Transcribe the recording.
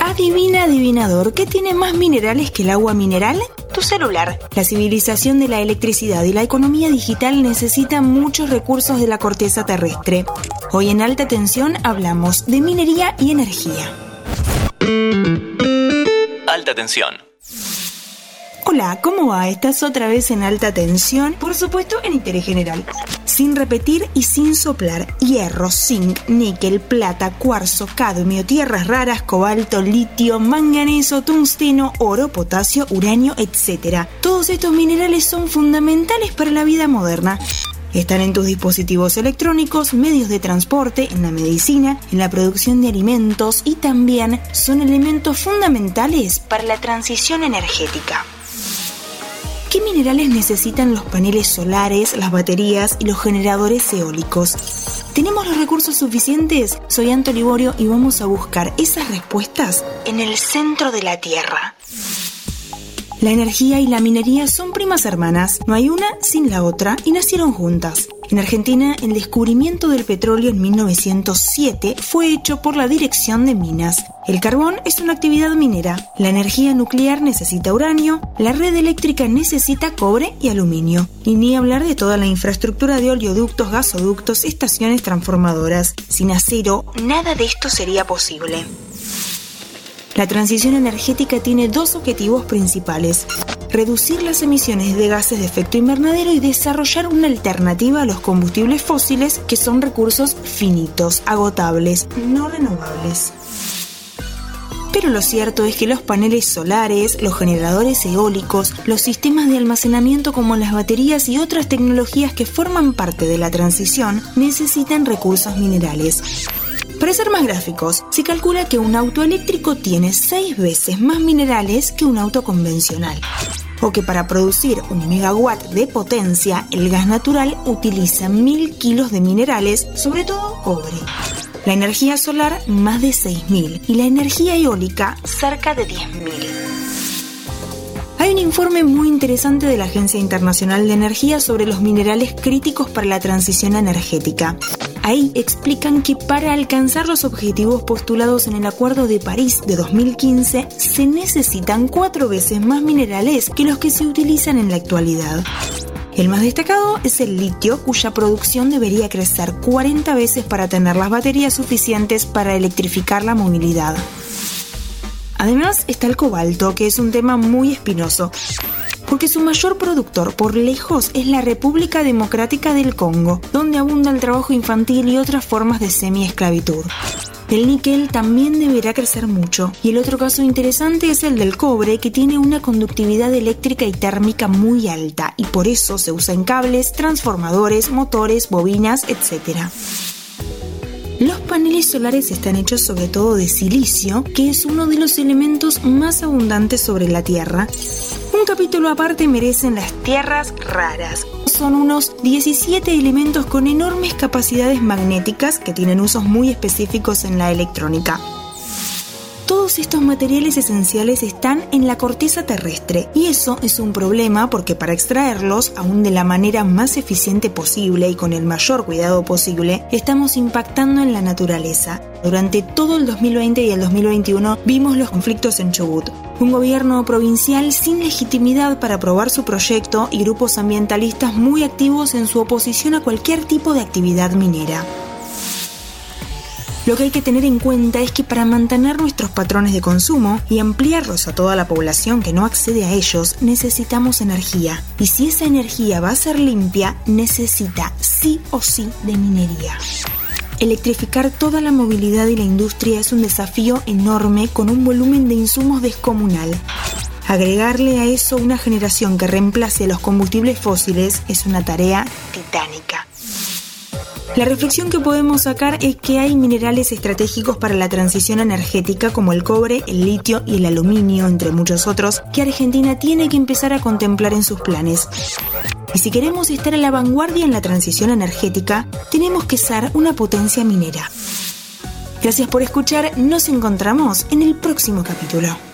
Adivina, adivinador, ¿qué tiene más minerales que el agua mineral? Tu celular. La civilización de la electricidad y la economía digital necesitan muchos recursos de la corteza terrestre. Hoy en alta tensión hablamos de minería y energía. Alta tensión. Hola, ¿cómo va? ¿Estás otra vez en alta tensión? Por supuesto, en interés general. Sin repetir y sin soplar. Hierro, zinc, níquel, plata, cuarzo, cadmio, tierras raras, cobalto, litio, manganeso, tungsteno, oro, potasio, uranio, etc. Todos estos minerales son fundamentales para la vida moderna. Están en tus dispositivos electrónicos, medios de transporte, en la medicina, en la producción de alimentos y también son elementos fundamentales para la transición energética. ¿Qué minerales necesitan los paneles solares, las baterías y los generadores eólicos? ¿Tenemos los recursos suficientes? Soy Anto Liborio y vamos a buscar esas respuestas en el centro de la Tierra. La energía y la minería son primas hermanas, no hay una sin la otra y nacieron juntas. En Argentina, el descubrimiento del petróleo en 1907 fue hecho por la Dirección de Minas. El carbón es una actividad minera, la energía nuclear necesita uranio, la red eléctrica necesita cobre y aluminio. Y ni hablar de toda la infraestructura de oleoductos, gasoductos, estaciones transformadoras. Sin acero, nada de esto sería posible. La transición energética tiene dos objetivos principales. Reducir las emisiones de gases de efecto invernadero y desarrollar una alternativa a los combustibles fósiles que son recursos finitos, agotables, no renovables. Pero lo cierto es que los paneles solares, los generadores eólicos, los sistemas de almacenamiento como las baterías y otras tecnologías que forman parte de la transición necesitan recursos minerales. Para ser más gráficos, se calcula que un auto eléctrico tiene 6 veces más minerales que un auto convencional. O que para producir un megawatt de potencia, el gas natural utiliza 1000 kilos de minerales, sobre todo cobre. La energía solar más de 6.000 y la energía eólica cerca de 10.000. Hay un informe muy interesante de la Agencia Internacional de Energía sobre los minerales críticos para la transición energética. Ahí explican que para alcanzar los objetivos postulados en el Acuerdo de París de 2015 se necesitan cuatro veces más minerales que los que se utilizan en la actualidad. El más destacado es el litio, cuya producción debería crecer 40 veces para tener las baterías suficientes para electrificar la movilidad. Además está el cobalto, que es un tema muy espinoso porque su mayor productor por lejos es la República Democrática del Congo, donde abunda el trabajo infantil y otras formas de semi-esclavitud. El níquel también deberá crecer mucho. Y el otro caso interesante es el del cobre, que tiene una conductividad eléctrica y térmica muy alta, y por eso se usa en cables, transformadores, motores, bobinas, etc. Los paneles solares están hechos sobre todo de silicio, que es uno de los elementos más abundantes sobre la Tierra, un capítulo aparte merecen las tierras raras. Son unos 17 elementos con enormes capacidades magnéticas que tienen usos muy específicos en la electrónica. Todos estos materiales esenciales están en la corteza terrestre y eso es un problema porque para extraerlos, aún de la manera más eficiente posible y con el mayor cuidado posible, estamos impactando en la naturaleza. Durante todo el 2020 y el 2021 vimos los conflictos en Chubut, un gobierno provincial sin legitimidad para aprobar su proyecto y grupos ambientalistas muy activos en su oposición a cualquier tipo de actividad minera. Lo que hay que tener en cuenta es que para mantener nuestros patrones de consumo y ampliarlos a toda la población que no accede a ellos, necesitamos energía. Y si esa energía va a ser limpia, necesita sí o sí de minería. Electrificar toda la movilidad y la industria es un desafío enorme con un volumen de insumos descomunal. Agregarle a eso una generación que reemplace los combustibles fósiles es una tarea titánica. La reflexión que podemos sacar es que hay minerales estratégicos para la transición energética como el cobre, el litio y el aluminio, entre muchos otros, que Argentina tiene que empezar a contemplar en sus planes. Y si queremos estar a la vanguardia en la transición energética, tenemos que ser una potencia minera. Gracias por escuchar, nos encontramos en el próximo capítulo.